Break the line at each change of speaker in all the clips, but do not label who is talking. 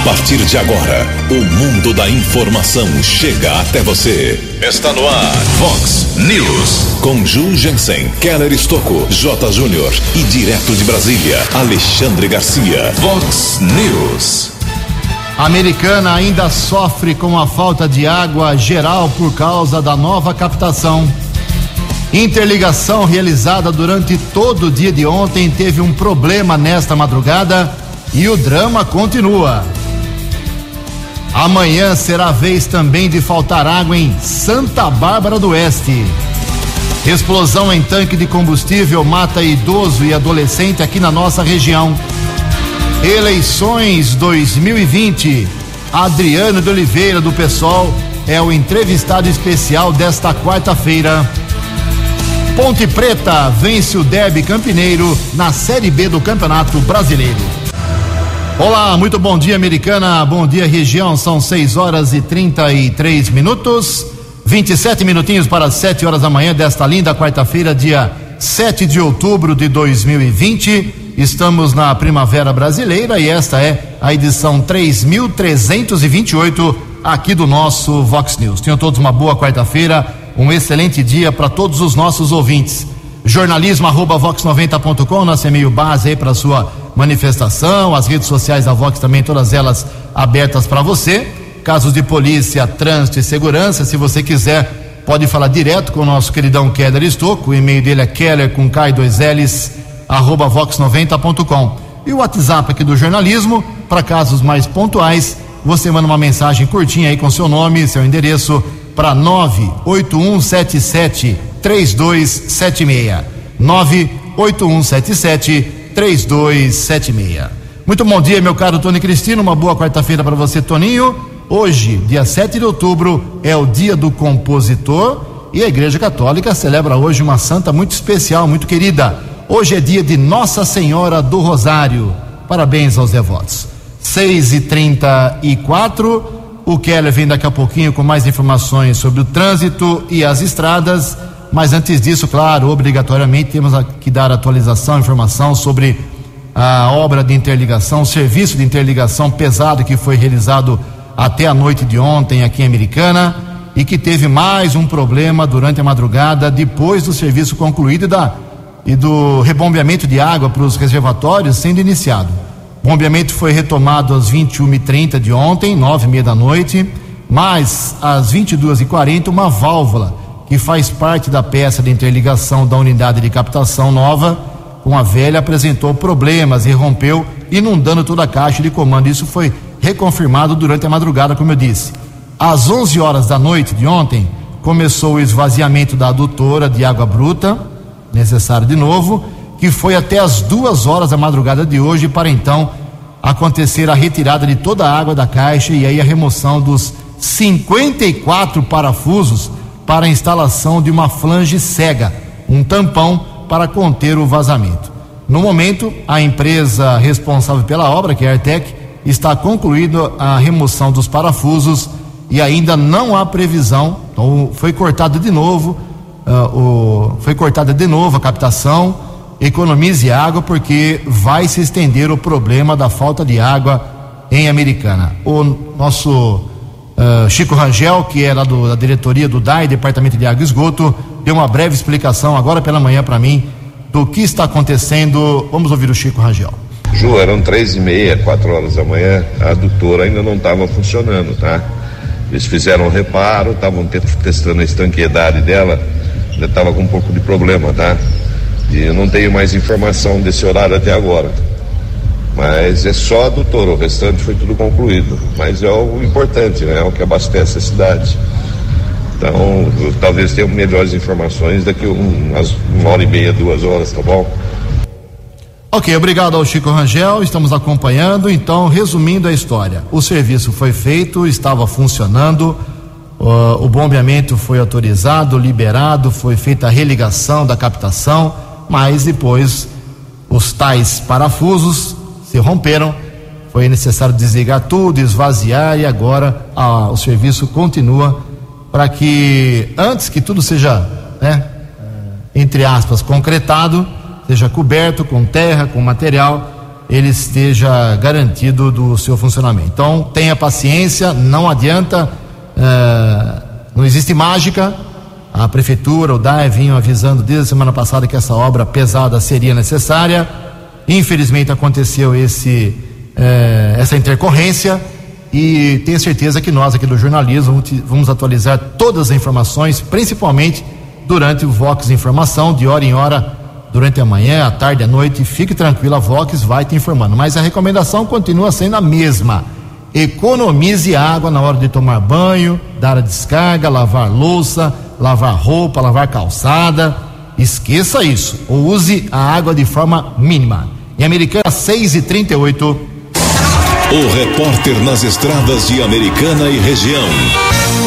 A partir de agora, o mundo da informação chega até você. Está no ar, Fox News. Com Ju Jensen, Keller Estocco, J. Júnior e direto de Brasília, Alexandre Garcia. Fox News.
A americana ainda sofre com a falta de água geral por causa da nova captação. Interligação realizada durante todo o dia de ontem teve um problema nesta madrugada e o drama continua. Amanhã será a vez também de faltar água em Santa Bárbara do Oeste. Explosão em tanque de combustível mata idoso e adolescente aqui na nossa região. Eleições 2020. Adriano de Oliveira, do PSOL, é o entrevistado especial desta quarta-feira. Ponte Preta vence o Derby Campineiro na Série B do Campeonato Brasileiro. Olá, muito bom dia, americana. Bom dia, região. São 6 horas e 33 minutos. 27 minutinhos para 7 horas da manhã desta linda quarta-feira, dia 7 de outubro de 2020. Estamos na Primavera Brasileira e esta é a edição 3328 aqui do nosso Vox News. Tenham todos uma boa quarta-feira, um excelente dia para todos os nossos ouvintes. Jornalismo arroba vox90.com, nosso e-mail base aí para sua manifestação, as redes sociais da Vox também, todas elas abertas para você. Casos de polícia, trânsito e segurança, se você quiser, pode falar direto com o nosso queridão Keller Estocco. O e-mail dele é keller com K 2 L's, arroba vox90.com. E o WhatsApp aqui do jornalismo, para casos mais pontuais, você manda uma mensagem curtinha aí com seu nome, seu endereço, para 98177 3276. 98177 3276. Muito bom dia, meu caro Tony Cristino. Uma boa quarta-feira para você, Toninho. Hoje, dia 7 de outubro, é o dia do compositor e a Igreja Católica celebra hoje uma santa muito especial, muito querida. Hoje é dia de Nossa Senhora do Rosário. Parabéns aos devotos. 6 e 34 O Keller vem daqui a pouquinho com mais informações sobre o trânsito e as estradas. Mas antes disso, claro, obrigatoriamente temos que dar atualização, informação sobre a obra de interligação, o serviço de interligação pesado que foi realizado até a noite de ontem aqui em Americana e que teve mais um problema durante a madrugada depois do serviço concluído e, da, e do rebombeamento de água para os reservatórios sendo iniciado. O bombeamento foi retomado às 21h30 de ontem, 9h30 da noite, mas às 22h40 uma válvula que faz parte da peça de interligação da unidade de captação nova com a velha apresentou problemas e rompeu, inundando toda a caixa de comando. Isso foi reconfirmado durante a madrugada, como eu disse. Às 11 horas da noite de ontem, começou o esvaziamento da adutora de água bruta, necessário de novo, que foi até as duas horas da madrugada de hoje, para então acontecer a retirada de toda a água da caixa e aí a remoção dos 54 parafusos para a instalação de uma flange cega, um tampão para conter o vazamento. No momento, a empresa responsável pela obra, que é a Artec, está concluindo a remoção dos parafusos e ainda não há previsão. Então, foi cortado de novo, uh, o, foi cortada de novo a captação. Economize água porque vai se estender o problema da falta de água em Americana. O nosso Uh, Chico Rangel, que é lá do, da diretoria do DAI, Departamento de Água e Esgoto, deu uma breve explicação agora pela manhã para mim do que está acontecendo. Vamos ouvir o Chico Rangel.
Ju, eram três e meia, quatro horas da manhã, a adutora ainda não estava funcionando, tá? Eles fizeram um reparo, estavam testando a estanqueidade dela, ainda estava com um pouco de problema, tá? E eu não tenho mais informação desse horário até agora. Mas é só a doutora, o restante foi tudo concluído. Mas é o importante, né? É o que abastece a cidade. Então, talvez tenha melhores informações daqui um, umas, uma hora e meia, duas horas, tá bom?
Ok, obrigado ao Chico Rangel, estamos acompanhando. Então, resumindo a história: o serviço foi feito, estava funcionando, uh, o bombeamento foi autorizado, liberado, foi feita a religação da captação, mas depois os tais parafusos se romperam, foi necessário desligar tudo, esvaziar e agora o serviço continua para que antes que tudo seja, né, entre aspas, concretado, seja coberto com terra, com material ele esteja garantido do seu funcionamento. Então, tenha paciência, não adianta, uh, não existe mágica. A prefeitura, o DAE vinham avisando desde a semana passada que essa obra pesada seria necessária. Infelizmente aconteceu esse, uh, essa intercorrência e tenho certeza que nós aqui do jornalismo vamos atualizar todas as informações, principalmente durante o Vox Informação, de hora em hora durante a manhã, a tarde, a noite. Fique tranquilo, a Vox vai te informando. Mas a recomendação continua sendo a mesma. Economize água na hora de tomar banho, dar a descarga, lavar louça, lavar roupa, lavar calçada. Esqueça isso. Ou use a água de forma mínima. Em Americana 6 e 38
O repórter nas estradas de Americana e região,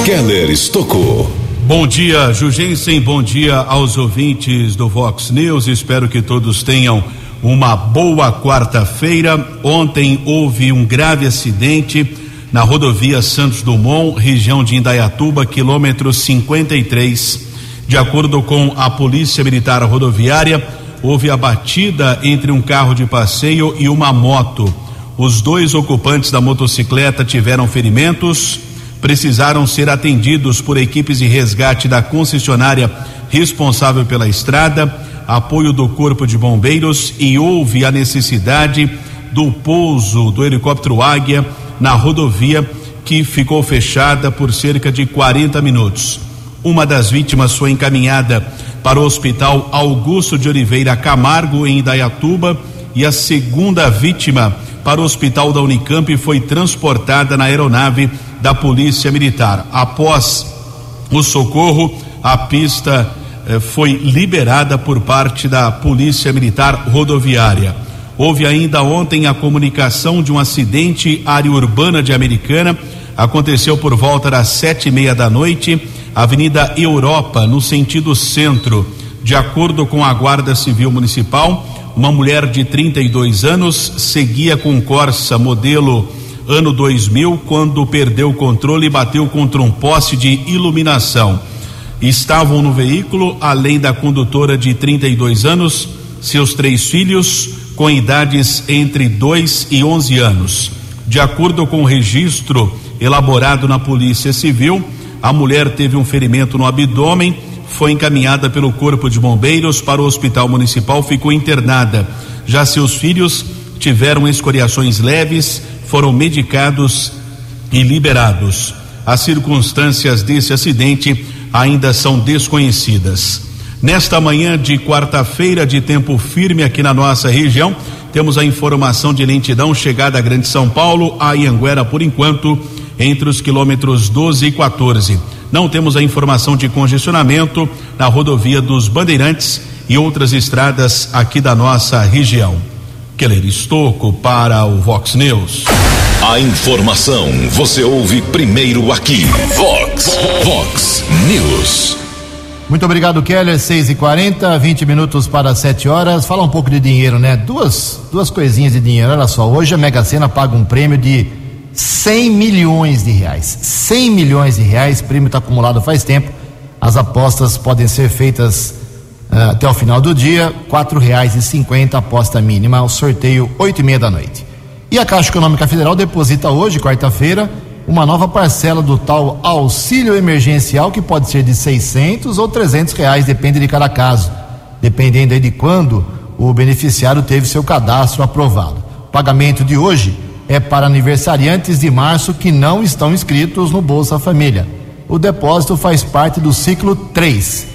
Keller Estocou.
Bom dia, Jugensen. Bom dia aos ouvintes do Vox News. Espero que todos tenham uma boa quarta-feira. Ontem houve um grave acidente na rodovia Santos Dumont, região de Indaiatuba, quilômetro 53. De acordo com a Polícia Militar Rodoviária, houve a batida entre um carro de passeio e uma moto. Os dois ocupantes da motocicleta tiveram ferimentos precisaram ser atendidos por equipes de resgate da concessionária responsável pela estrada, apoio do Corpo de Bombeiros e houve a necessidade do pouso do helicóptero Águia na rodovia que ficou fechada por cerca de 40 minutos. Uma das vítimas foi encaminhada para o Hospital Augusto de Oliveira Camargo, em Indaiatuba, e a segunda vítima para o Hospital da Unicamp foi transportada na aeronave da Polícia Militar. Após o socorro, a pista eh, foi liberada por parte da Polícia Militar Rodoviária. Houve ainda ontem a comunicação de um acidente área urbana de Americana. Aconteceu por volta das sete e meia da noite, Avenida Europa, no sentido centro. De acordo com a Guarda Civil Municipal, uma mulher de 32 anos seguia com Corsa modelo ano 2000, quando perdeu o controle e bateu contra um poste de iluminação. Estavam no veículo, além da condutora de 32 anos, seus três filhos, com idades entre 2 e 11 anos. De acordo com o registro elaborado na Polícia Civil, a mulher teve um ferimento no abdômen, foi encaminhada pelo Corpo de Bombeiros para o Hospital Municipal, ficou internada. Já seus filhos tiveram escoriações leves, foram medicados e liberados. As circunstâncias desse acidente ainda são desconhecidas. Nesta manhã de quarta-feira, de tempo firme aqui na nossa região, temos a informação de lentidão chegada a Grande São Paulo, a Ianguera, por enquanto, entre os quilômetros 12 e 14. Não temos a informação de congestionamento na rodovia dos Bandeirantes e outras estradas aqui da nossa região. Keller Estocco para o Vox News.
A informação você ouve primeiro aqui. Vox, Vox News.
Muito obrigado, Keller. 6 e 40 20 minutos para 7 horas. Fala um pouco de dinheiro, né? Duas, duas coisinhas de dinheiro. Olha só, hoje a Mega Sena paga um prêmio de 100 milhões de reais. 100 milhões de reais, prêmio está acumulado faz tempo. As apostas podem ser feitas uh, até o final do dia, quatro reais e cinquenta aposta mínima, o sorteio oito e meia da noite. E a Caixa Econômica Federal deposita hoje, quarta-feira, uma nova parcela do tal auxílio emergencial que pode ser de 600 ou 300 reais, depende de cada caso, dependendo aí de quando o beneficiário teve seu cadastro aprovado. O pagamento de hoje é para aniversariantes de março que não estão inscritos no Bolsa Família. O depósito faz parte do ciclo 3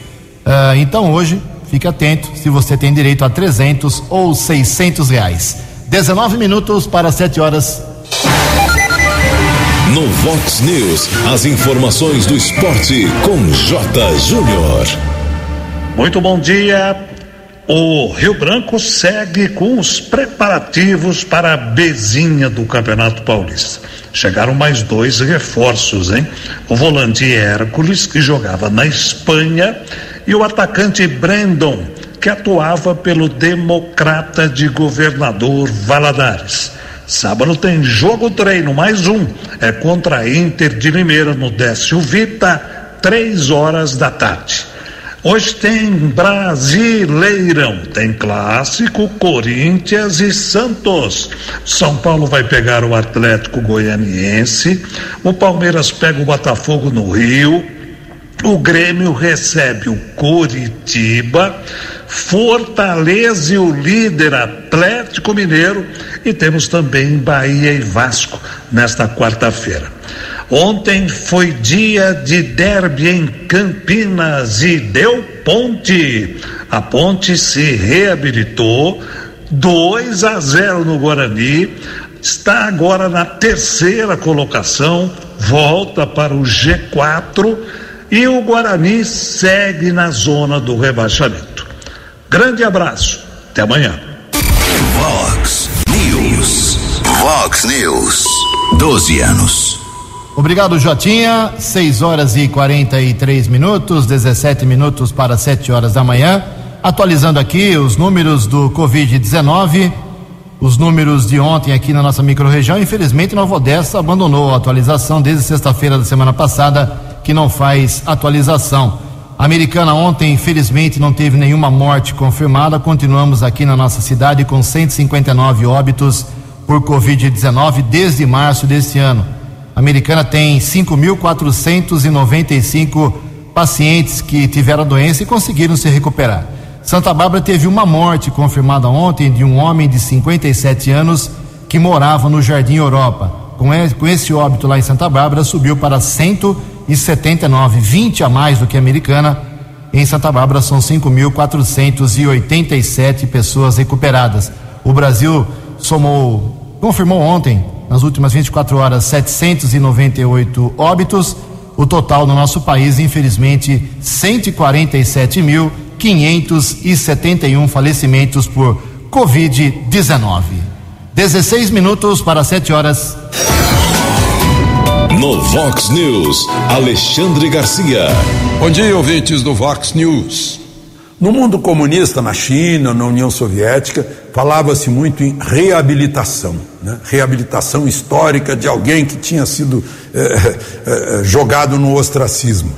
Uh, então hoje, fique atento se você tem direito a 300 ou 600 reais. 19 minutos para 7 horas.
No Vox News, as informações do esporte com J. Júnior.
Muito bom dia. O Rio Branco segue com os preparativos para a bezinha do Campeonato Paulista. Chegaram mais dois reforços, hein? O volante Hércules, que jogava na Espanha, e o atacante Brandon, que atuava pelo Democrata de Governador Valadares. Sábado tem jogo treino, mais um. É contra a Inter de Limeira no Décio Vita, três horas da tarde. Hoje tem Brasileirão, tem clássico Corinthians e Santos. São Paulo vai pegar o Atlético Goianiense, o Palmeiras pega o Botafogo no Rio, o Grêmio recebe o Coritiba, Fortaleza e o líder Atlético Mineiro e temos também Bahia e Vasco nesta quarta-feira. Ontem foi dia de derby em Campinas e deu ponte. A ponte se reabilitou, 2 a 0 no Guarani, está agora na terceira colocação, volta para o G4 e o Guarani segue na zona do rebaixamento. Grande abraço, até amanhã.
Vox News. Vox News. 12 anos.
Obrigado, Jotinha. 6 horas e 43 minutos, 17 minutos para 7 horas da manhã. Atualizando aqui os números do Covid-19, os números de ontem aqui na nossa microrregião. Infelizmente, Nova Odessa abandonou a atualização desde sexta-feira da semana passada, que não faz atualização. A americana ontem, infelizmente, não teve nenhuma morte confirmada. Continuamos aqui na nossa cidade com 159 óbitos por Covid-19 desde março deste ano. Americana tem 5.495 pacientes que tiveram a doença e conseguiram se recuperar. Santa Bárbara teve uma morte confirmada ontem de um homem de 57 anos que morava no Jardim Europa. Com esse óbito lá em Santa Bárbara, subiu para 179, 20 a mais do que a americana. Em Santa Bárbara são 5.487 pessoas recuperadas. O Brasil somou, confirmou ontem nas últimas 24 horas 798 óbitos. O total no nosso país, infelizmente, 147.571 falecimentos por Covid-19. 16 minutos para 7 horas.
No Vox News, Alexandre Garcia.
Bom dia, ouvintes do Vox News. No mundo comunista, na China, na União Soviética, falava-se muito em reabilitação, né? reabilitação histórica de alguém que tinha sido eh, eh, jogado no ostracismo.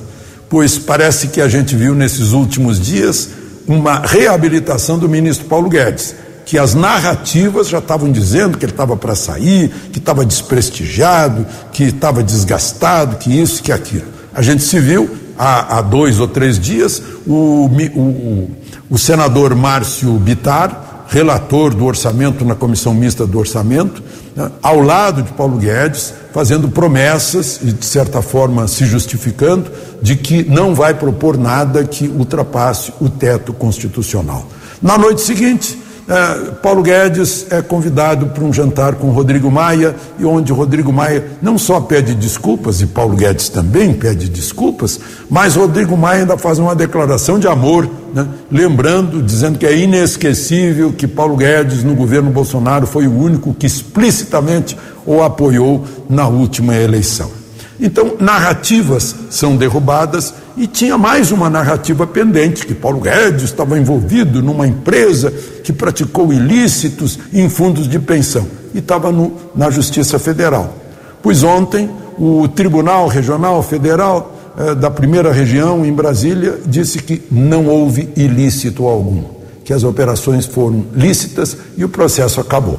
Pois parece que a gente viu nesses últimos dias uma reabilitação do ministro Paulo Guedes, que as narrativas já estavam dizendo que ele estava para sair, que estava desprestigiado, que estava desgastado, que isso, que aquilo. A gente se viu há, há dois ou três dias, o, o, o senador Márcio Bitar, relator do orçamento na comissão mista do orçamento, né, ao lado de Paulo Guedes, fazendo promessas e, de certa forma, se justificando de que não vai propor nada que ultrapasse o teto constitucional. Na noite seguinte, é, Paulo Guedes é convidado para um jantar com Rodrigo Maia, e onde Rodrigo Maia não só pede desculpas, e Paulo Guedes também pede desculpas, mas Rodrigo Maia ainda faz uma declaração de amor, né? lembrando, dizendo que é inesquecível que Paulo Guedes, no governo Bolsonaro, foi o único que explicitamente o apoiou na última eleição. Então, narrativas são derrubadas e tinha mais uma narrativa pendente, que Paulo Guedes estava envolvido numa empresa que praticou ilícitos em fundos de pensão e estava no, na Justiça Federal. Pois ontem, o Tribunal Regional Federal eh, da primeira região, em Brasília, disse que não houve ilícito algum, que as operações foram lícitas e o processo acabou.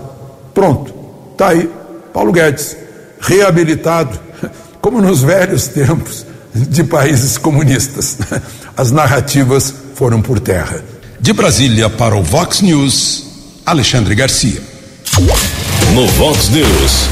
Pronto, está aí Paulo Guedes, reabilitado, como nos velhos tempos de países comunistas. As narrativas foram por terra.
De Brasília para o Vox News, Alexandre Garcia. No Vox News,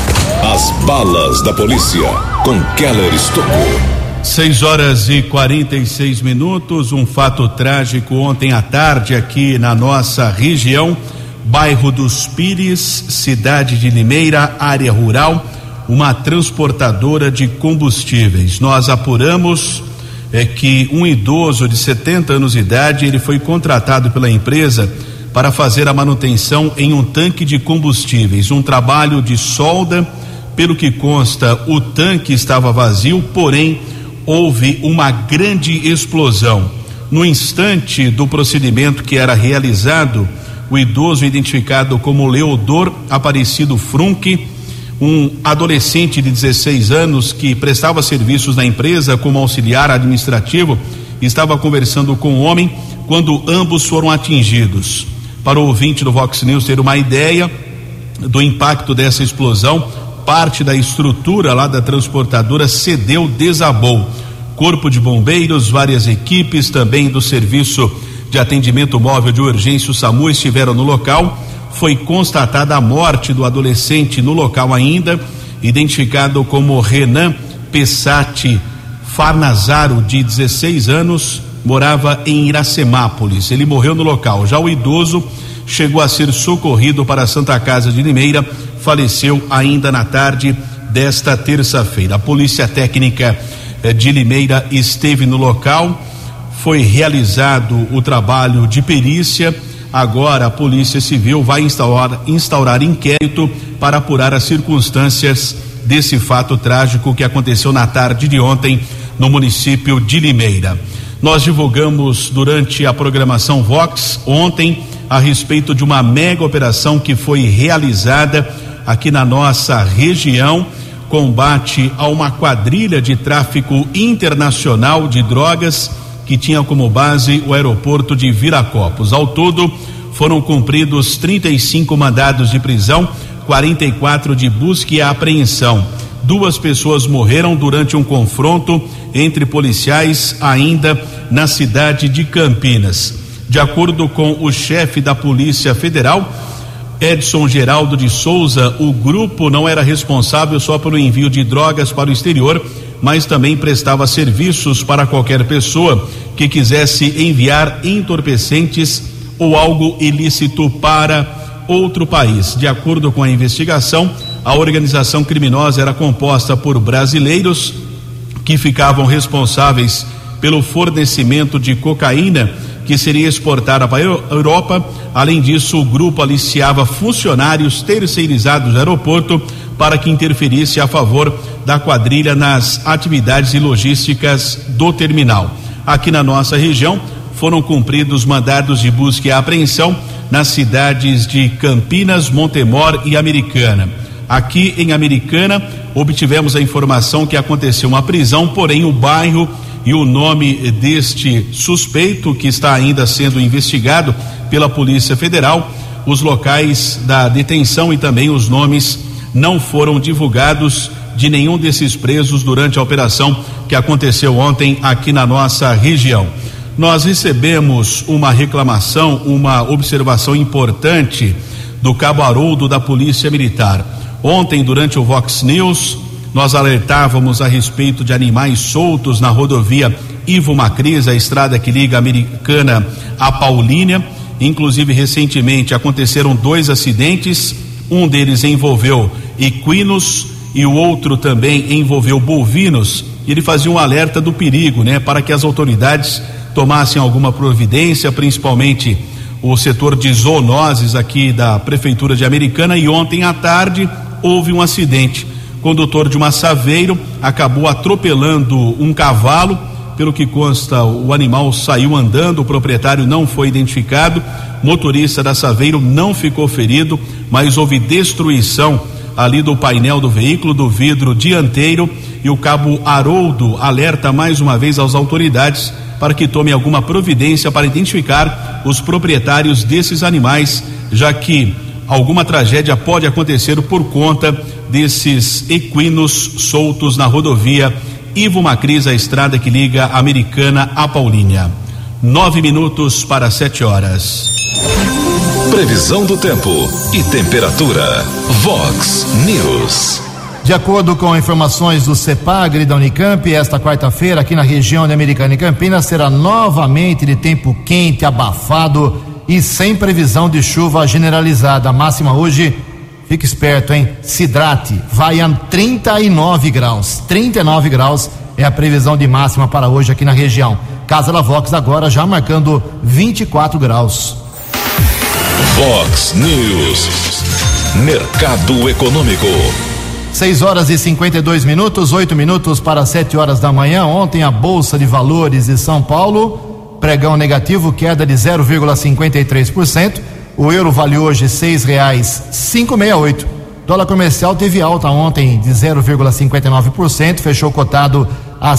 as balas da polícia com Keller Estocou.
6 horas e 46 minutos. Um fato trágico ontem à tarde aqui na nossa região, bairro dos Pires, cidade de Limeira, área rural uma transportadora de combustíveis. Nós apuramos é que um idoso de 70 anos de idade, ele foi contratado pela empresa para fazer a manutenção em um tanque de combustíveis, um trabalho de solda, pelo que consta, o tanque estava vazio, porém houve uma grande explosão. No instante do procedimento que era realizado, o idoso identificado como Leodor Aparecido Frunque um adolescente de 16 anos que prestava serviços na empresa como auxiliar administrativo estava conversando com o homem quando ambos foram atingidos. Para o ouvinte do Vox News ter uma ideia do impacto dessa explosão, parte da estrutura lá da transportadora cedeu, desabou. Corpo de Bombeiros, várias equipes também do Serviço de Atendimento Móvel de Urgência, o SAMU, estiveram no local. Foi constatada a morte do adolescente no local ainda, identificado como Renan Pessati Farnazaro, de 16 anos, morava em Iracemápolis. Ele morreu no local. Já o idoso chegou a ser socorrido para a Santa Casa de Limeira, faleceu ainda na tarde desta terça-feira. A Polícia Técnica eh, de Limeira esteve no local, foi realizado o trabalho de perícia. Agora a Polícia Civil vai instaurar, instaurar inquérito para apurar as circunstâncias desse fato trágico que aconteceu na tarde de ontem no município de Limeira. Nós divulgamos durante a programação Vox ontem a respeito de uma mega operação que foi realizada aqui na nossa região combate a uma quadrilha de tráfico internacional de drogas que tinha como base o aeroporto de Viracopos. Ao todo, foram cumpridos 35 mandados de prisão, 44 de busca e apreensão. Duas pessoas morreram durante um confronto entre policiais ainda na cidade de Campinas. De acordo com o chefe da Polícia Federal, Edson Geraldo de Souza, o grupo não era responsável só pelo envio de drogas para o exterior, mas também prestava serviços para qualquer pessoa que quisesse enviar entorpecentes ou algo ilícito para outro país. De acordo com a investigação, a organização criminosa era composta por brasileiros que ficavam responsáveis pelo fornecimento de cocaína que seria exportada para a Europa. Além disso, o grupo aliciava funcionários terceirizados do aeroporto para que interferisse a favor da quadrilha nas atividades e logísticas do terminal. Aqui na nossa região, foram cumpridos mandados de busca e apreensão nas cidades de Campinas, Montemor e Americana. Aqui em Americana, obtivemos a informação que aconteceu uma prisão, porém o bairro e o nome deste suspeito que está ainda sendo investigado pela Polícia Federal, os locais da detenção e também os nomes não foram divulgados de nenhum desses presos durante a operação que aconteceu ontem aqui na nossa região. Nós recebemos uma reclamação, uma observação importante do cabo Haroldo da Polícia Militar. Ontem, durante o Vox News, nós alertávamos a respeito de animais soltos na rodovia Ivo Macris, a estrada que liga a Americana a Paulínia. Inclusive, recentemente aconteceram dois acidentes. Um deles envolveu equinos e o outro também envolveu bovinos. Ele fazia um alerta do perigo, né, para que as autoridades tomassem alguma providência, principalmente o setor de zoonoses aqui da prefeitura de Americana. E ontem à tarde houve um acidente. O condutor de uma saveiro acabou atropelando um cavalo. Pelo que consta, o animal saiu andando, o proprietário não foi identificado. Motorista da saveiro não ficou ferido, mas houve destruição ali do painel do veículo, do vidro dianteiro. E o cabo Haroldo alerta mais uma vez às autoridades para que tomem alguma providência para identificar os proprietários desses animais, já que alguma tragédia pode acontecer por conta desses equinos soltos na rodovia Ivo Macris, a estrada que liga a Americana a Paulínia. Nove minutos para sete horas.
Previsão do tempo e temperatura. Vox News.
De acordo com informações do CEPAGRE da Unicamp, esta quarta-feira aqui na região de Americana e Campinas será novamente de tempo quente, abafado e sem previsão de chuva generalizada. A máxima hoje, fique esperto, hein? Se hidrate, vai a 39 graus. 39 graus é a previsão de máxima para hoje aqui na região. Casa da Vox agora já marcando 24 graus.
Vox News. Mercado Econômico.
6 horas e 52 minutos, 8 minutos para 7 horas da manhã. Ontem a Bolsa de Valores de São Paulo pregão negativo, queda de 0,53%. O euro vale hoje meia oito. Dólar comercial teve alta ontem de 0,59%, fechou cotado a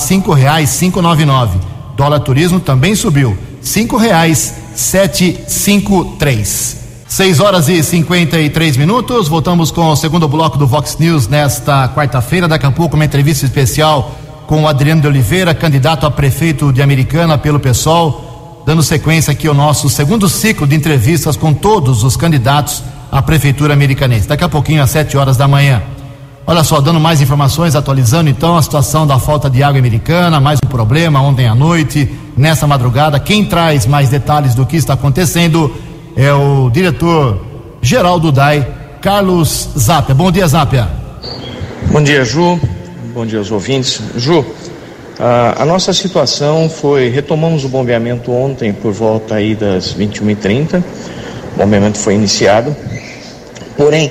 nove nove. Dólar turismo também subiu. Cinco reais sete cinco três. Seis horas e 53 minutos. Voltamos com o segundo bloco do Vox News nesta quarta-feira. Daqui a pouco uma entrevista especial com o Adriano de Oliveira, candidato a prefeito de Americana pelo PSOL, dando sequência aqui ao nosso segundo ciclo de entrevistas com todos os candidatos à prefeitura americanense. Daqui a pouquinho às sete horas da manhã. Olha só, dando mais informações, atualizando então a situação da falta de água americana, mais um problema ontem à noite, nessa madrugada. Quem traz mais detalhes do que está acontecendo é o diretor geral do DAI, Carlos Zapia. Bom dia, Zapia.
Bom dia, Ju. Bom dia aos ouvintes. Ju, a, nossa situação foi, retomamos o bombeamento ontem por volta aí das 21h30. O bombeamento foi iniciado. Porém,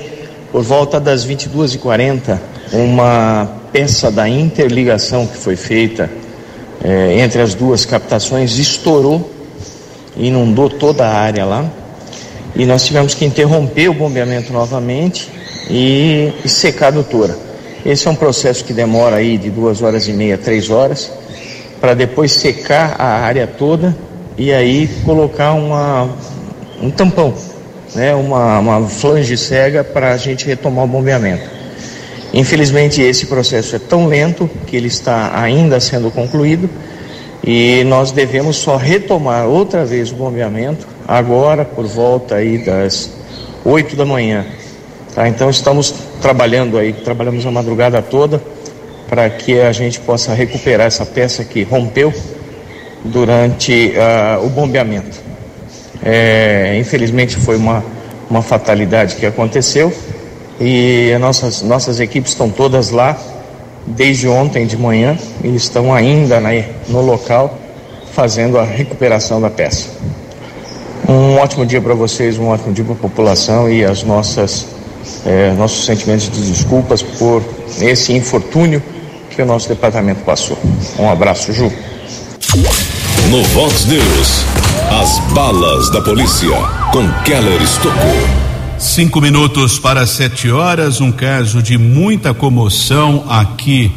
por volta das 22h40, uma peça da interligação que foi feita é, entre as duas captações estourou inundou toda a área lá. E nós tivemos que interromper o bombeamento novamente e, e secar a adutora. Esse é um processo que demora aí de duas horas e meia, três horas, para depois secar a área toda e aí colocar uma, um tampão né, uma, uma flange cega para a gente retomar o bombeamento. Infelizmente, esse processo é tão lento que ele está ainda sendo concluído e nós devemos só retomar outra vez o bombeamento agora por volta aí das 8 da manhã. Tá? Então estamos trabalhando aí, trabalhamos a madrugada toda para que a gente possa recuperar essa peça que rompeu durante uh, o bombeamento. É, infelizmente foi uma, uma fatalidade que aconteceu e nossas, nossas equipes estão todas lá desde ontem de manhã e estão ainda né, no local fazendo a recuperação da peça. Um ótimo dia para vocês, um ótimo dia para a população e as nossas é, nossos sentimentos de desculpas por esse infortúnio que o nosso departamento passou. Um abraço, Ju.
No Vox News, as balas da polícia com Keller Estocou.
Cinco minutos para sete horas, um caso de muita comoção aqui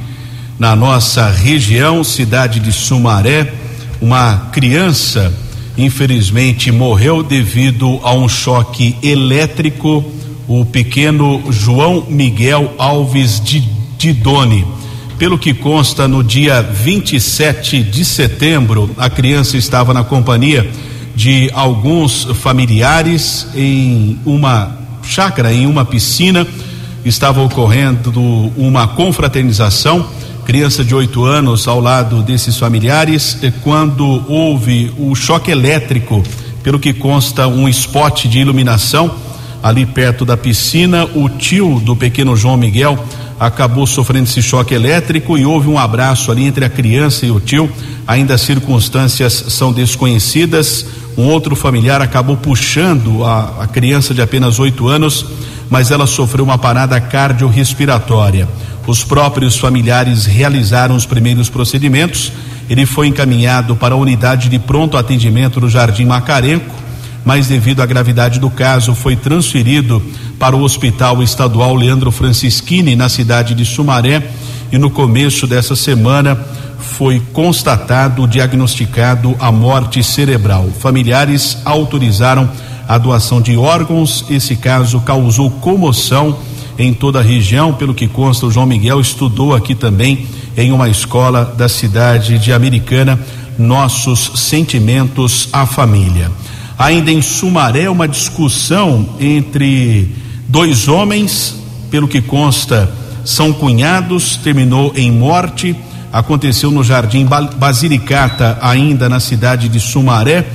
na nossa região, cidade de Sumaré. Uma criança, infelizmente, morreu devido a um choque elétrico. O pequeno João Miguel Alves de Didone pelo que consta, no dia 27 de setembro, a criança estava na companhia de alguns familiares em uma chácara, em uma piscina. Estava ocorrendo uma confraternização. Criança de oito anos ao lado desses familiares, quando houve o choque elétrico, pelo que consta um spot de iluminação ali perto da piscina, o tio do pequeno João Miguel acabou sofrendo esse choque elétrico e houve um abraço ali entre a criança e o tio. Ainda as circunstâncias são desconhecidas. Um outro familiar acabou puxando a, a criança de apenas oito anos, mas ela sofreu uma parada cardiorrespiratória. Os próprios familiares realizaram os primeiros procedimentos. Ele foi encaminhado para a unidade de pronto atendimento do Jardim Macarenco mas devido à gravidade do caso foi transferido para o Hospital Estadual Leandro Francischini na cidade de Sumaré e no começo dessa semana foi constatado, diagnosticado a morte cerebral. Familiares autorizaram a doação de órgãos. Esse caso causou comoção em toda a região, pelo que consta o João Miguel estudou aqui também em uma escola da cidade de Americana. Nossos sentimentos à família. Ainda em Sumaré, uma discussão entre dois homens, pelo que consta, são cunhados, terminou em morte. Aconteceu no Jardim Basilicata, ainda na cidade de Sumaré.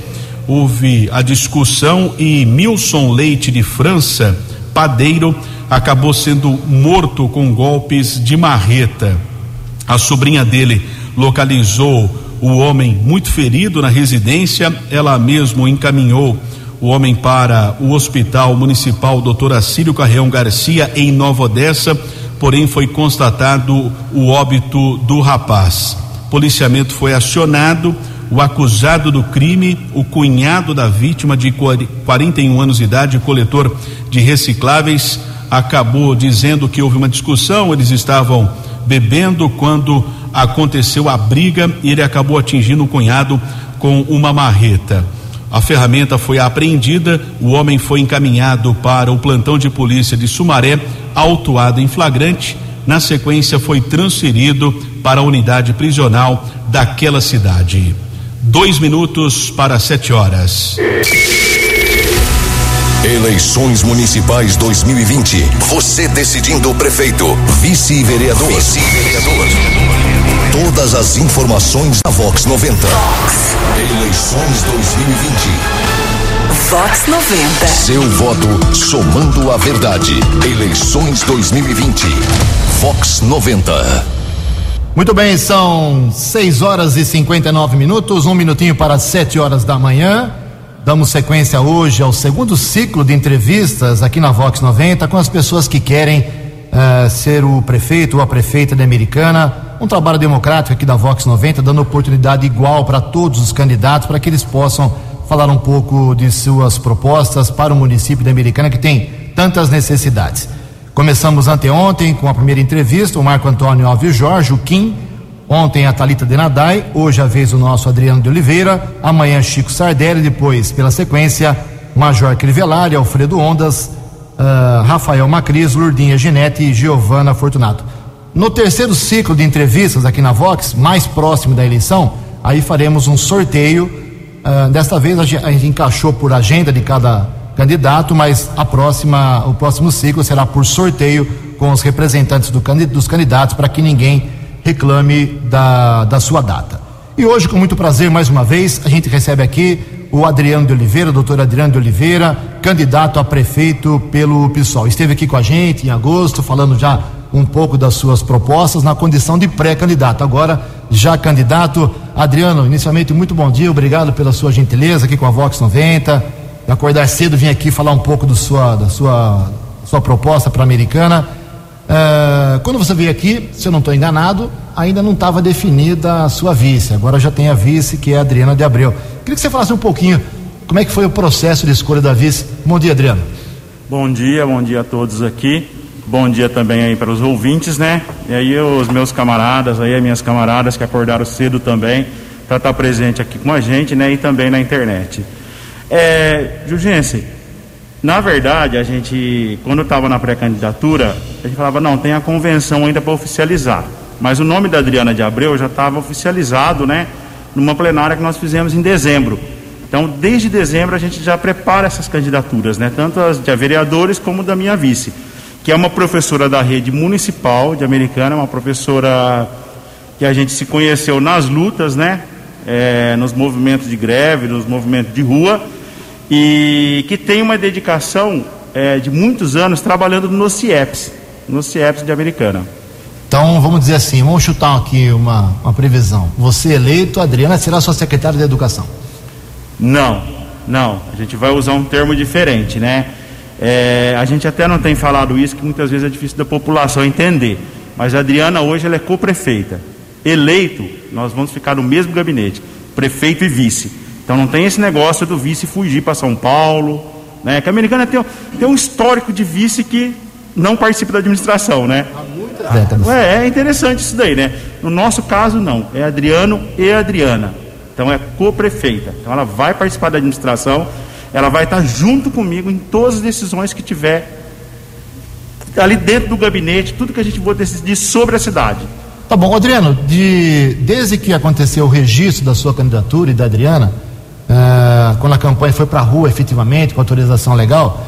Houve a discussão e Milson Leite de França, padeiro, acabou sendo morto com golpes de marreta. A sobrinha dele localizou o homem muito ferido na residência, ela mesmo encaminhou o homem para o Hospital Municipal Dr. Acílio Carreão Garcia em Nova Odessa, porém foi constatado o óbito do rapaz. Policiamento foi acionado, o acusado do crime, o cunhado da vítima de 41 anos de idade, coletor de recicláveis, acabou dizendo que houve uma discussão, eles estavam bebendo quando aconteceu a briga e ele acabou atingindo o cunhado com uma marreta. A ferramenta foi apreendida, o homem foi encaminhado para o plantão de polícia de Sumaré, autuado em flagrante. Na sequência, foi transferido para a unidade prisional daquela cidade. Dois minutos para sete horas.
Eleições Municipais 2020. Você decidindo o prefeito, vice-vereador. Vice-vereador. Todas as informações da Vox 90. Vox. Eleições 2020.
Vox 90.
Seu voto somando a verdade. Eleições 2020. Vox 90.
Muito bem, são 6 horas e 59 minutos, um minutinho para 7 horas da manhã. Damos sequência hoje ao segundo ciclo de entrevistas aqui na Vox 90 com as pessoas que querem uh, ser o prefeito ou a prefeita da Americana. Um trabalho democrático aqui da Vox 90, dando oportunidade igual para todos os candidatos, para que eles possam falar um pouco de suas propostas para o município da Americana, que tem tantas necessidades. Começamos anteontem com a primeira entrevista, o Marco Antônio Alves Jorge, o Kim Ontem a Talita Denadai, hoje a vez o nosso Adriano de Oliveira, amanhã Chico Sardelli, depois, pela sequência, Major Crivellari, Alfredo Ondas, uh, Rafael Macris, Lurdinha Ginete e Giovana Fortunato. No terceiro ciclo de entrevistas aqui na Vox, mais próximo da eleição, aí faremos um sorteio. Uh, desta vez a gente, encaixou por agenda de cada candidato, mas a próxima, o próximo ciclo será por sorteio com os representantes do, dos candidatos para que ninguém reclame da, da sua data. E hoje, com muito prazer, mais uma vez, a gente recebe aqui o Adriano de Oliveira, doutor Adriano de Oliveira, candidato a prefeito pelo PSOL. Esteve aqui com a gente em agosto, falando já um pouco das suas propostas na condição de pré-candidato. Agora, já candidato. Adriano, inicialmente, muito bom dia, obrigado pela sua gentileza aqui com a Vox 90. Acordar cedo, vim aqui falar um pouco do sua, da sua, sua proposta para a americana. Uh, quando você veio aqui, se eu não estou enganado, ainda não estava definida a sua vice. Agora já tem a vice, que é a Adriana de Abreu. Queria que você falasse um pouquinho como é que foi o processo de escolha da vice. Bom dia, Adriano.
Bom dia, bom dia a todos aqui. Bom dia também aí para os ouvintes, né? E aí os meus camaradas, aí as minhas camaradas que acordaram cedo também para estar tá presente aqui com a gente, né? E também na internet. É, na verdade, a gente, quando estava na pré-candidatura, a gente falava, não, tem a convenção ainda para oficializar. Mas o nome da Adriana de Abreu já estava oficializado, né? Numa plenária que nós fizemos em dezembro. Então, desde dezembro, a gente já prepara essas candidaturas, né? Tanto as de vereadores como da minha vice, que é uma professora da rede municipal de Americana, uma professora que a gente se conheceu nas lutas, né? É, nos movimentos de greve, nos movimentos de rua e que tem uma dedicação é, de muitos anos trabalhando no CIEPS, no CIEPS de Americana.
Então, vamos dizer assim, vamos chutar aqui uma, uma previsão. Você eleito, Adriana será sua secretária de Educação?
Não, não. A gente vai usar um termo diferente, né? É, a gente até não tem falado isso, que muitas vezes é difícil da população entender. Mas a Adriana hoje ela é co-prefeita. Eleito, nós vamos ficar no mesmo gabinete, prefeito e vice. Então não tem esse negócio do vice fugir para São Paulo, né? Que a americana tem, tem um histórico de vice que não participa da administração, né? É, é interessante isso daí, né? No nosso caso, não. É Adriano e Adriana. Então é co-prefeita. Então ela vai participar da administração, ela vai estar junto comigo em todas as decisões que tiver ali dentro do gabinete, tudo que a gente for decidir sobre a cidade.
Tá bom, Adriano, de, desde que aconteceu o registro da sua candidatura e da Adriana, uh, quando a campanha foi para a rua efetivamente, com autorização legal,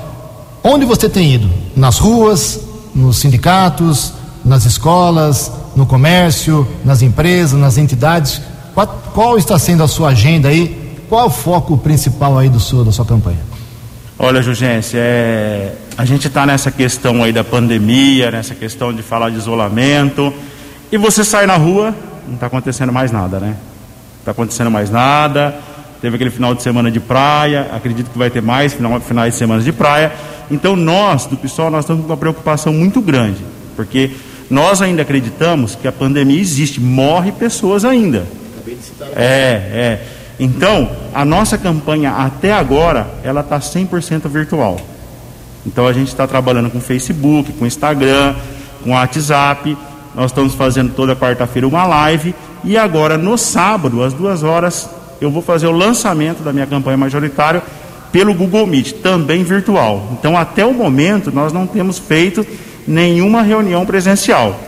onde você tem ido? Nas ruas, nos sindicatos, nas escolas, no comércio, nas empresas, nas entidades? Qual, qual está sendo a sua agenda aí? Qual é o foco principal aí do seu, da sua campanha?
Olha, Jugência, é... a gente está nessa questão aí da pandemia, nessa questão de falar de isolamento, e você sai na rua, não está acontecendo mais nada, né? Não está acontecendo mais nada, teve aquele final de semana de praia, acredito que vai ter mais final, finais de semana de praia. Então nós, do PSOL, nós estamos com uma preocupação muito grande, porque nós ainda acreditamos que a pandemia existe, morre pessoas ainda. É, é. Então, a nossa campanha até agora, ela está 100% virtual. Então a gente está trabalhando com Facebook, com Instagram, com WhatsApp, Nós estamos fazendo toda quarta-feira uma live e agora no sábado, às duas horas, eu vou fazer o lançamento da minha campanha majoritária pelo Google Meet, também virtual. Então, até o momento, nós não temos feito nenhuma reunião presencial.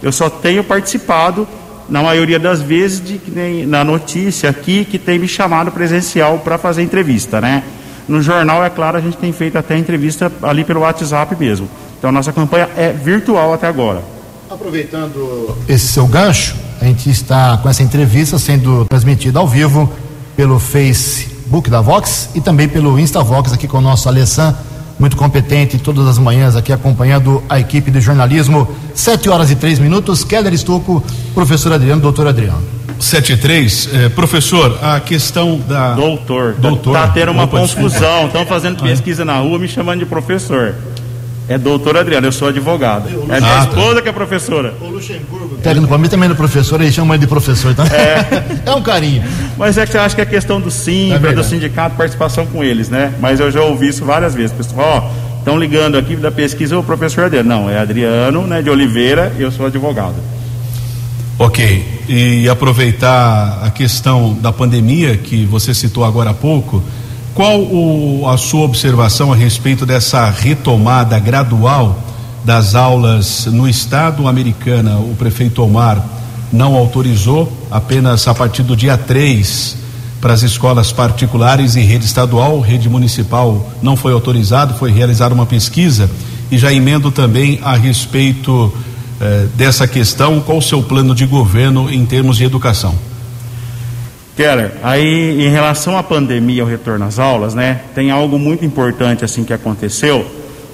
Eu só tenho participado, na maioria das vezes, de, na notícia aqui, que tem me chamado presencial para fazer entrevista, né? No jornal, é claro, a gente tem feito até entrevista ali pelo WhatsApp mesmo. Então, a nossa campanha é virtual até agora.
Aproveitando esse seu gancho, a gente está com essa entrevista sendo transmitida ao vivo pelo Facebook da Vox e também pelo InstaVox aqui com o nosso Alessan, muito competente todas as manhãs aqui acompanhando a equipe de jornalismo. Sete horas e três minutos. Keller Estocco, professor Adriano, doutor Adriano.
Sete e três, eh, professor, a questão da.
Doutor,
Doutor.
tá tendo uma
Opa,
confusão. Estão fazendo pesquisa na rua me chamando de professor. É doutor Adriano, eu sou advogado. É minha
Ah, tá.
esposa que é professora.
Técnico para mim também é professor, ele chama ele de professor, tá? É, um carinho.
Mas é que eu acho que é questão do
É
Simpra,
verdade.
do sindicato, participação com eles, né? Mas eu já ouvi isso várias vezes. Pessoal, ó, estão ligando aqui da pesquisa, o professor Adriano. Não, é Adriano, né, de Oliveira, eu sou advogado.
Ok. E aproveitar a questão da pandemia que você citou agora há pouco, qual o- a sua observação a respeito dessa retomada gradual das aulas no estado americana? O prefeito Omar não autorizou, apenas a partir do dia 3 para as escolas particulares e rede estadual, rede municipal não foi autorizado, foi realizada uma pesquisa e já emendo também a respeito eh, dessa questão, qual o seu plano de governo em termos de educação?
Keller, aí em relação à pandemia, ao retorno às aulas, né? Tem algo muito importante assim que aconteceu,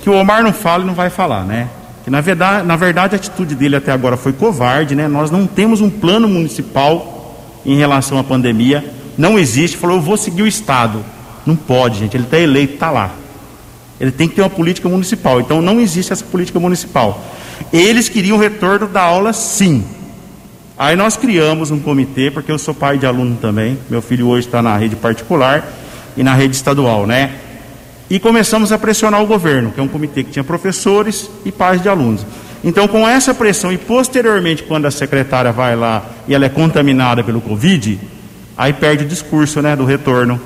que o Omar não fala e não vai falar, né? Que na verdade, na verdade a atitude dele até agora foi covarde, né? Nós não temos um plano municipal em relação à pandemia, não existe. Falou, eu vou seguir o estado. Não pode, gente. Ele está eleito, está lá. Ele tem que ter uma política municipal. Então não existe essa política municipal. Eles queriam o retorno da aula, sim. Aí nós criamos um comitê, porque eu sou pai de aluno também. Meu filho hoje está na rede particular e na rede estadual, né? E começamos a pressionar o governo, que é um comitê que tinha professores e pais de alunos. Então, com essa pressão e posteriormente, quando a secretária vai lá e ela é contaminada pelo Covid, aí perde o discurso, né, do retorno,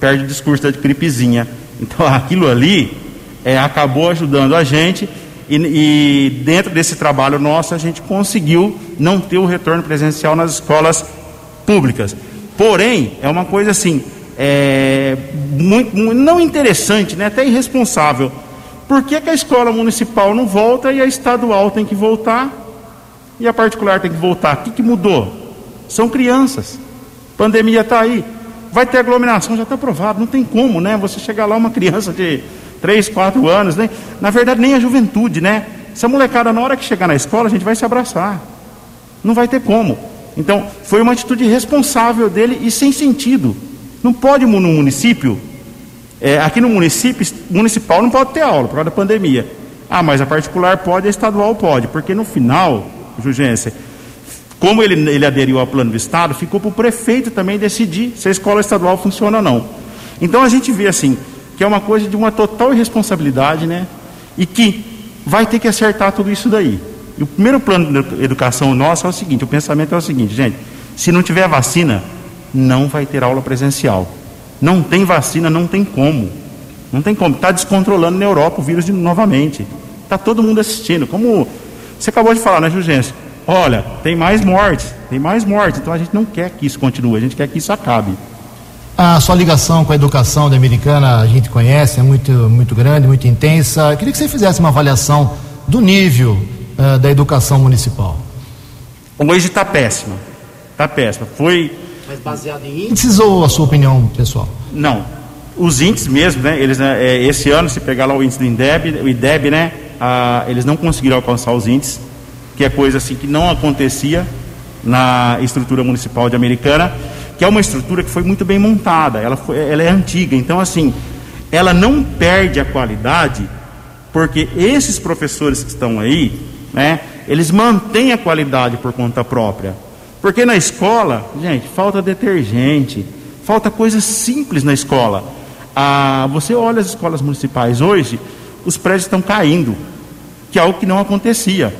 perde o discurso da gripezinha. Então, aquilo ali é, acabou ajudando a gente e, e dentro desse trabalho nosso a gente conseguiu não ter o retorno presencial nas escolas públicas. Porém, é uma coisa assim, é, muito, mu- não interessante, né, até irresponsável. Por que, que a escola municipal não volta e a estadual tem que voltar e a particular tem que voltar? O que, que mudou? São crianças. Pandemia está aí. Vai ter aglomeração, já está aprovado. Não tem como, né? Você chegar lá, uma criança de 3, 4 anos, né? Na verdade, nem a juventude, né? Essa molecada, na hora que chegar na escola, a gente vai se abraçar. Não vai ter como. Então, foi uma atitude irresponsável dele e sem sentido. Não pode no município, é, aqui no município, municipal não pode ter aula por causa da pandemia. Ah, mas a particular pode, a estadual pode, porque no final, Jugência, como ele, ele aderiu ao plano do Estado, ficou para o prefeito também decidir se a escola estadual funciona ou não. Então a gente vê assim, que é uma coisa de uma total irresponsabilidade, né? E que vai ter que acertar tudo isso daí. E o primeiro plano de educação nosso é o seguinte: o pensamento é o seguinte, gente, se não tiver vacina, não vai ter aula presencial. Não tem vacina, não tem como. Não tem como. Está descontrolando na Europa o vírus de, novamente. Está todo mundo assistindo. Como você acabou de falar, né, Jugência? Olha, tem mais mortes, tem mais mortes. Então a gente não quer que isso continue, a gente quer que isso acabe.
A sua ligação com a educação da americana a gente conhece, é muito, muito grande, muito intensa. Eu queria que você fizesse uma avaliação do nível eh, da educação municipal.
Hoje está péssima. Está péssima. Foi.
Mas baseado em índices ou a sua opinião pessoal?
Não. Os índices mesmo, né? Eles, né, é, esse ano, se pegar lá o índice do INDEB, o IDEB, né? ah, eles não conseguiram alcançar os índices, que é coisa assim que não acontecia na estrutura municipal de Americana, que é uma estrutura que foi muito bem montada, ela, foi, ela é antiga, então assim, ela não perde a qualidade, porque esses professores que estão aí, né, eles mantêm a qualidade por conta própria. Porque na escola, gente, falta detergente, falta coisas simples na escola. Ah, você olha as escolas municipais hoje, os prédios estão caindo, que é algo que não acontecia.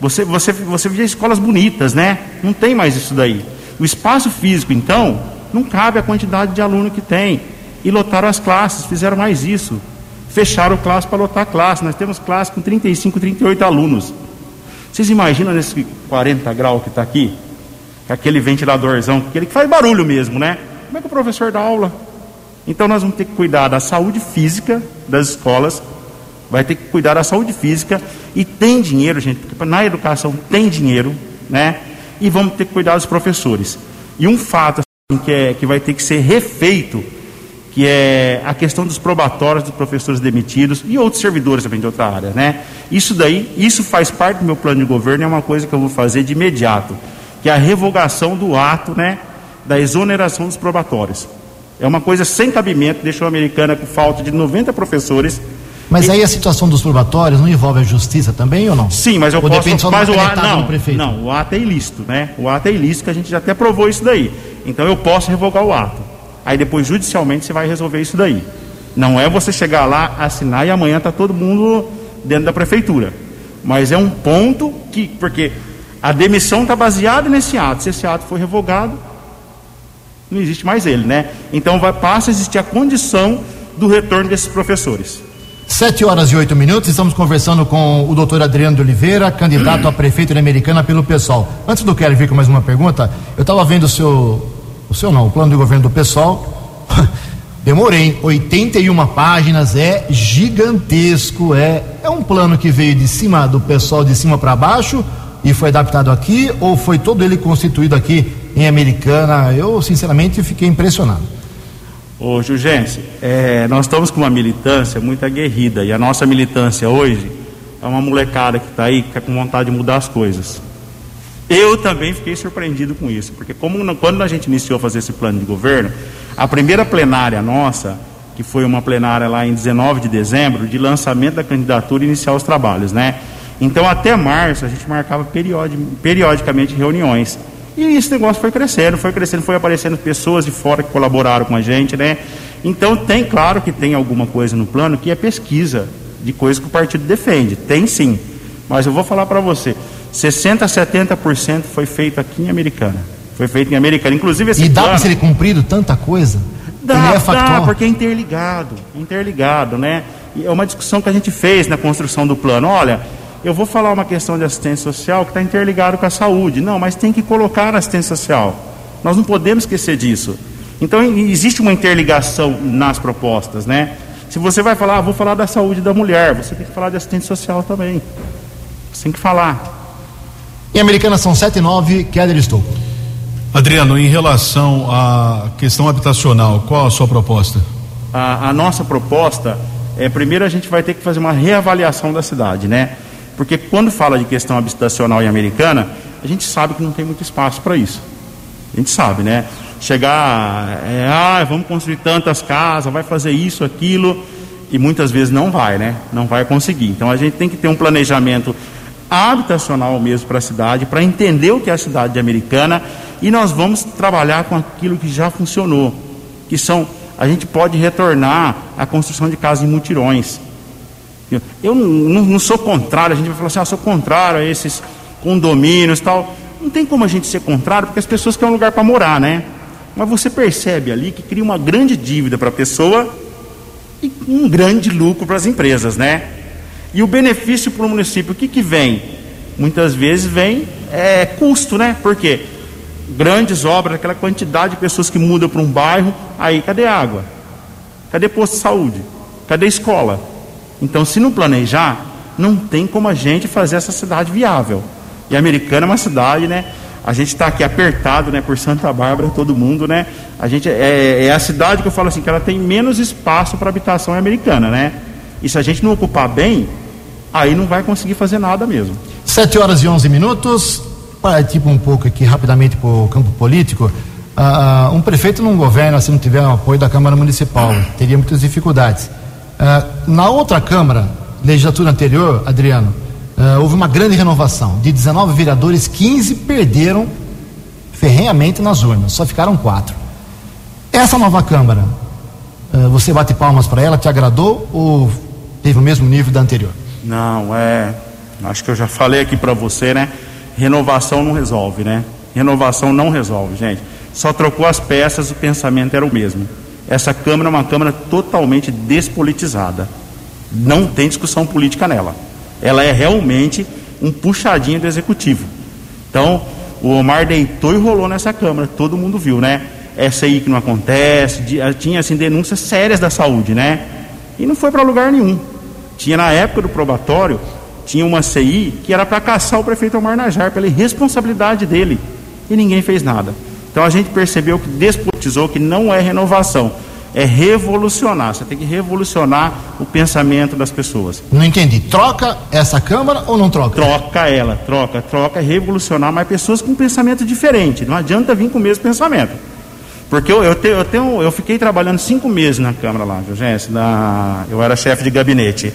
Você, você, você via escolas bonitas, né? Não tem mais isso daí. O espaço físico, então, não cabe a quantidade de aluno que tem. E lotaram as classes, fizeram mais isso. Fecharam classe para lotar classe. Nós temos classe com 35, 38 alunos. Vocês imaginam nesse 40 graus que está aqui? Aquele ventiladorzão, aquele que faz barulho mesmo, né? Como é que o professor dá aula? Então nós vamos ter que cuidar da saúde física das escolas, vai ter que cuidar da saúde física e tem dinheiro, gente, porque na educação tem dinheiro, né? E vamos ter que cuidar dos professores. E um fato assim, que, é, que vai ter que ser refeito, que é a questão dos probatórios dos professores demitidos e outros servidores também de outra área, né? Isso daí, isso faz parte do meu plano de governo, é uma coisa que eu vou fazer de imediato, que é a revogação do ato, né, da exoneração dos probatórios. É uma coisa sem cabimento, deixou a americana com falta de 90 professores.
Mas aí a situação dos probatórios não envolve a justiça também ou não?
Sim, mas eu ou posso. Só mas o ato não, não, o ato é ilícito, né? O ato é ilícito, que a gente já até provou isso daí. Então eu posso revogar o ato. Aí depois judicialmente você vai resolver isso daí. Não é você chegar lá, assinar e amanhã tá todo mundo dentro da prefeitura. Mas é um ponto que, porque a demissão está baseada nesse ato. Se esse ato for revogado, não existe mais ele, né? Então vai, passa a existir a condição do retorno desses professores.
Sete horas e oito minutos, estamos conversando com o doutor Adriano de Oliveira, candidato a prefeito da Americana pelo PSOL. Antes do Kelly vir com mais uma pergunta, eu estava vendo o seu, o seu não, o plano de governo do PSOL. Demorei, 81 páginas, é gigantesco, é, é um plano que veio de cima do pessoal de cima para baixo e foi adaptado aqui ou foi todo ele constituído aqui em Americana. Eu, sinceramente, fiquei impressionado.
Ô, Jugense, é, nós estamos com uma militância muito aguerrida e a nossa militância hoje é uma molecada que está aí, que está com vontade de mudar as coisas. Eu também fiquei surpreendido com isso, porque como quando a gente iniciou a fazer esse plano de governo, a primeira plenária nossa, que foi uma plenária lá em 19 de dezembro, de lançamento da candidatura e iniciar os trabalhos, né? Então até março a gente marcava periodicamente reuniões. E esse negócio foi crescendo, foi crescendo, foi aparecendo pessoas de fora que colaboraram com a gente, né? Então tem, claro que tem alguma coisa no plano que é pesquisa de coisas que o partido defende. Tem sim. Mas eu vou falar para você, 60 a 70% foi feito aqui em Americana. Foi feito em Americana. Inclusive esse
E dá para ser cumprido tanta coisa?
Dá, é dá, porque é interligado, interligado, né? E é uma discussão que a gente fez na construção do plano. Olha, eu vou falar uma questão de assistência social que está interligado com a saúde. Não, mas tem que colocar a assistência social. Nós não podemos esquecer disso. Então existe uma interligação nas propostas, né? Se você vai falar, ah, vou falar da saúde da mulher, você tem que falar de assistência social também. Você tem que falar.
Em Americana são 7 e 9, Keller estou.
Adriano, em relação à questão habitacional, qual a sua proposta?
A, a nossa proposta é, primeiro a gente vai ter que fazer uma reavaliação da cidade, né? Porque quando fala de questão habitacional em americana, a gente sabe que não tem muito espaço para isso. A gente sabe, né? Chegar, é, ah, vamos construir tantas casas, vai fazer isso, aquilo, e muitas vezes não vai, né? Não vai conseguir. Então a gente tem que ter um planejamento habitacional mesmo para a cidade, para entender o que é a cidade americana, e nós vamos trabalhar com aquilo que já funcionou, que são a gente pode retornar à construção de casas em mutirões. Eu não, não, sou contrário, a gente vai falar assim, ah, sou contrário a esses condomínios tal. Não tem como a gente ser contrário, porque as pessoas querem um lugar para morar, né? Mas você percebe ali que cria uma grande dívida para a pessoa e um grande lucro para as empresas, né? E o benefício para o município, o que, que vem? Muitas vezes vem é, custo, né? Porque grandes obras, aquela quantidade de pessoas que mudam para um bairro, aí cadê água? Cadê posto de saúde? Cadê escola? Então, se não planejar, não tem como a gente fazer essa cidade viável. E a Americana é uma cidade, né? A gente está aqui apertado, né? Por Santa Bárbara, todo mundo, né? A gente é, é a cidade que eu falo assim que ela tem menos espaço para habitação americana, né? E se a gente não ocupar bem, aí não vai conseguir fazer nada mesmo.
7 horas e 11 minutos. Tipo um pouco aqui rapidamente para o campo político. Uh, um prefeito não governa se não tiver o apoio da Câmara Municipal. Teria muitas dificuldades. Uh, na outra Câmara, legislatura anterior, Adriano, uh, houve uma grande renovação. De 19 vereadores, 15 perderam ferrenhamente nas urnas, só ficaram quatro. Essa nova Câmara, uh, você bate palmas para ela, te agradou ou teve o mesmo nível da anterior?
Não, é. Acho que eu já falei aqui para você, né? Renovação não resolve, né? Renovação não resolve, gente. Só trocou as peças, o pensamento era o mesmo. Essa Câmara é uma Câmara totalmente despolitizada. Não tem discussão política nela. Ela é realmente um puxadinho do Executivo. Então, o Omar deitou e rolou nessa Câmara, todo mundo viu, né? Essa aí que não acontece, tinha assim denúncias sérias da saúde, né? E não foi para lugar nenhum. Tinha na época do probatório, tinha uma CI que era para caçar o prefeito Omar Najar pela irresponsabilidade dele. E ninguém fez nada. Então a gente percebeu que despolitizou que não é renovação, é revolucionar. Você tem que revolucionar o pensamento das pessoas.
Não entendi. Troca essa Câmara ou não troca?
Troca ela, troca, troca, revolucionar, mas pessoas com pensamento diferente. Não adianta vir com o mesmo pensamento. Porque eu, eu, eu, tenho, eu fiquei trabalhando cinco meses na Câmara lá, Jurgense, na, eu era chefe de gabinete.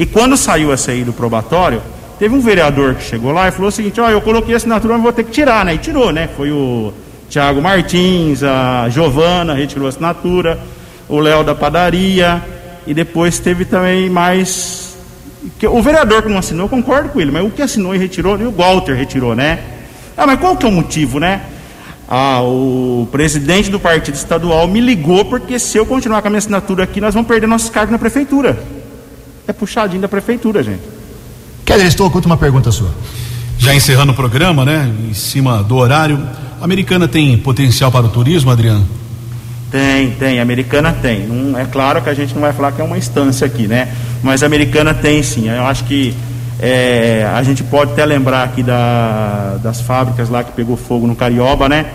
E quando saiu a CI do probatório, teve um vereador que chegou lá e falou o seguinte, ó, oh, eu coloquei a assinatura, mas vou ter que tirar, né? E tirou, né? Foi o Tiago Martins, a Giovana retirou assinatura, o Léo da padaria, e depois teve também mais. O vereador que não assinou, concordo com ele, mas o que assinou e retirou, e o Walter retirou, né? Ah, mas qual que é o motivo, né? Ah, o presidente do partido estadual me ligou porque se eu continuar com a minha assinatura aqui, nós vamos perder nossos cargos na prefeitura. É puxadinho da prefeitura, gente.
Dizer, estou com uma pergunta sua.
Já encerrando o programa, né? Em cima do horário. A americana tem potencial para o turismo, Adriano?
Tem, tem, a americana tem. Não, é claro que a gente não vai falar que é uma instância aqui, né? Mas a americana tem sim. Eu acho que é, a gente pode até lembrar aqui da, das fábricas lá que pegou fogo no Carioba, né?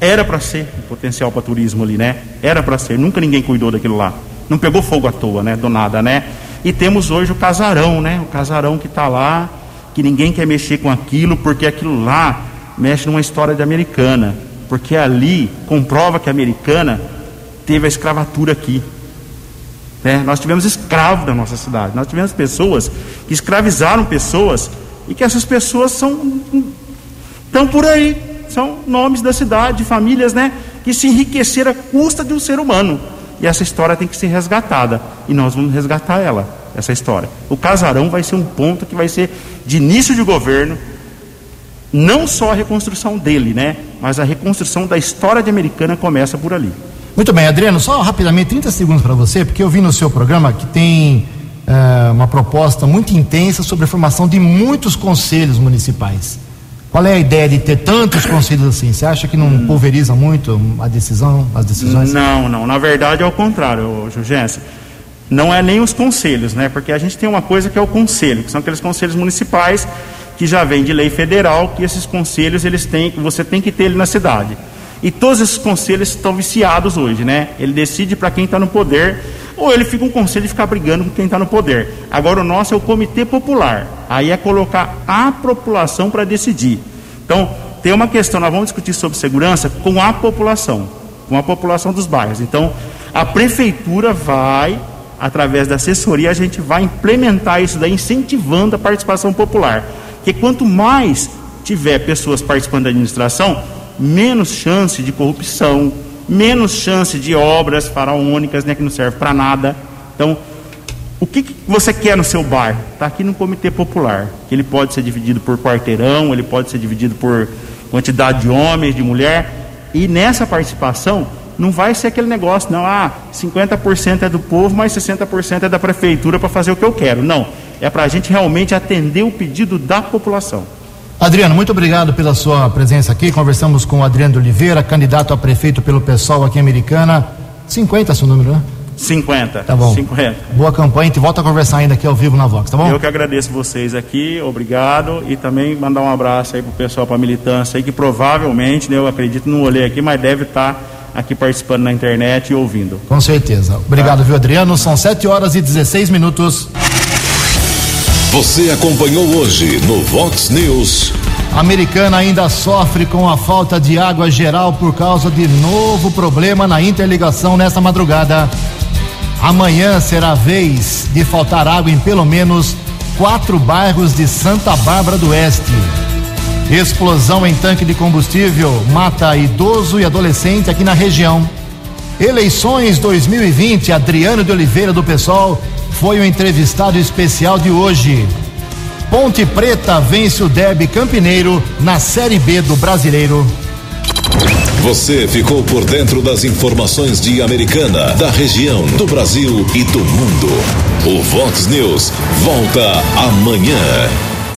Era para ser um potencial para turismo ali, né? Era para ser. Nunca ninguém cuidou daquilo lá. Não pegou fogo à toa, né? Do nada, né? E temos hoje o casarão, né? O casarão que está lá, que ninguém quer mexer com aquilo, porque aquilo lá mexe numa história de americana porque ali comprova que a americana teve a escravatura aqui. Né? Nós tivemos escravos da nossa cidade, nós tivemos pessoas que escravizaram pessoas e que essas pessoas são estão por aí, são nomes da cidade, famílias, né, que se enriqueceram à custa de um ser humano. E essa história tem que ser resgatada e nós vamos resgatar ela, essa história. O casarão vai ser um ponto que vai ser de início de governo, não só a reconstrução dele, né? Mas a reconstrução da história de Americana começa por ali.
Muito bem, Adriano, só rapidamente 30 segundos para você, porque eu vi no seu programa que tem uh, uma proposta muito intensa sobre a formação de muitos conselhos municipais. Qual é a ideia de ter tantos conselhos assim? Você acha que não hum. pulveriza muito a decisão, as decisões?
Não, não. Na verdade é o contrário, Jurgense. Não é nem os conselhos, né? Porque a gente tem uma coisa que é o conselho, que são aqueles conselhos municipais que já vem de lei federal, que esses conselhos eles têm, você tem que ter ele na cidade. E todos esses conselhos estão viciados hoje, né? Ele decide para quem está no poder, ou ele fica um conselho de ficar brigando com quem está no poder. Agora o nosso é o comitê popular. Aí é colocar a população para decidir. Então, tem uma questão, nós vamos discutir sobre segurança com a população, com a população dos bairros. Então, a prefeitura vai, através da assessoria, a gente vai implementar isso daí, incentivando a participação popular. Porque quanto mais tiver pessoas participando da administração, menos chance de corrupção, menos chance de obras faraônicas né, que não servem para nada. Então, o que, que, você quer no seu bairro? Está aqui no comitê popular, que ele pode ser dividido por quarteirão, ele pode ser dividido por quantidade de homens, de mulher, e nessa participação não vai ser aquele negócio, não, ah, 50% é do povo, mas 60% é da prefeitura para fazer o que eu quero. Não é para a gente realmente atender o pedido da população.
Adriano, muito obrigado pela sua presença aqui. Conversamos com o Adriano Oliveira, candidato a prefeito pelo PSOL aqui em Americana. 50 é seu número, né?
50.
Tá bom.
50.
Boa campanha, a gente volta a conversar ainda aqui ao vivo na Vox, tá bom?
Eu que agradeço vocês aqui, obrigado. E também mandar um abraço aí pro pessoal, pra militância aí, que provavelmente, né, eu acredito, não olhei aqui, mas deve estar tá aqui participando na internet e ouvindo.
Com certeza. Obrigado, tá? viu, Adriano? São 7 horas e 16 minutos.
Você acompanhou hoje no Vox News.
A americana ainda sofre com a falta de água geral por causa de novo problema na interligação nesta madrugada. Amanhã será a vez de faltar água em pelo menos quatro bairros de Santa Bárbara do Oeste. Explosão em tanque de combustível mata idoso e adolescente aqui na região. Eleições 2020, Adriano de Oliveira do PSOL foi o entrevistado especial de hoje. Ponte Preta vence o Derby Campineiro na Série B do Brasileiro.
Você ficou por dentro das informações de Americana, da região, do Brasil e do mundo. O Vox News volta amanhã.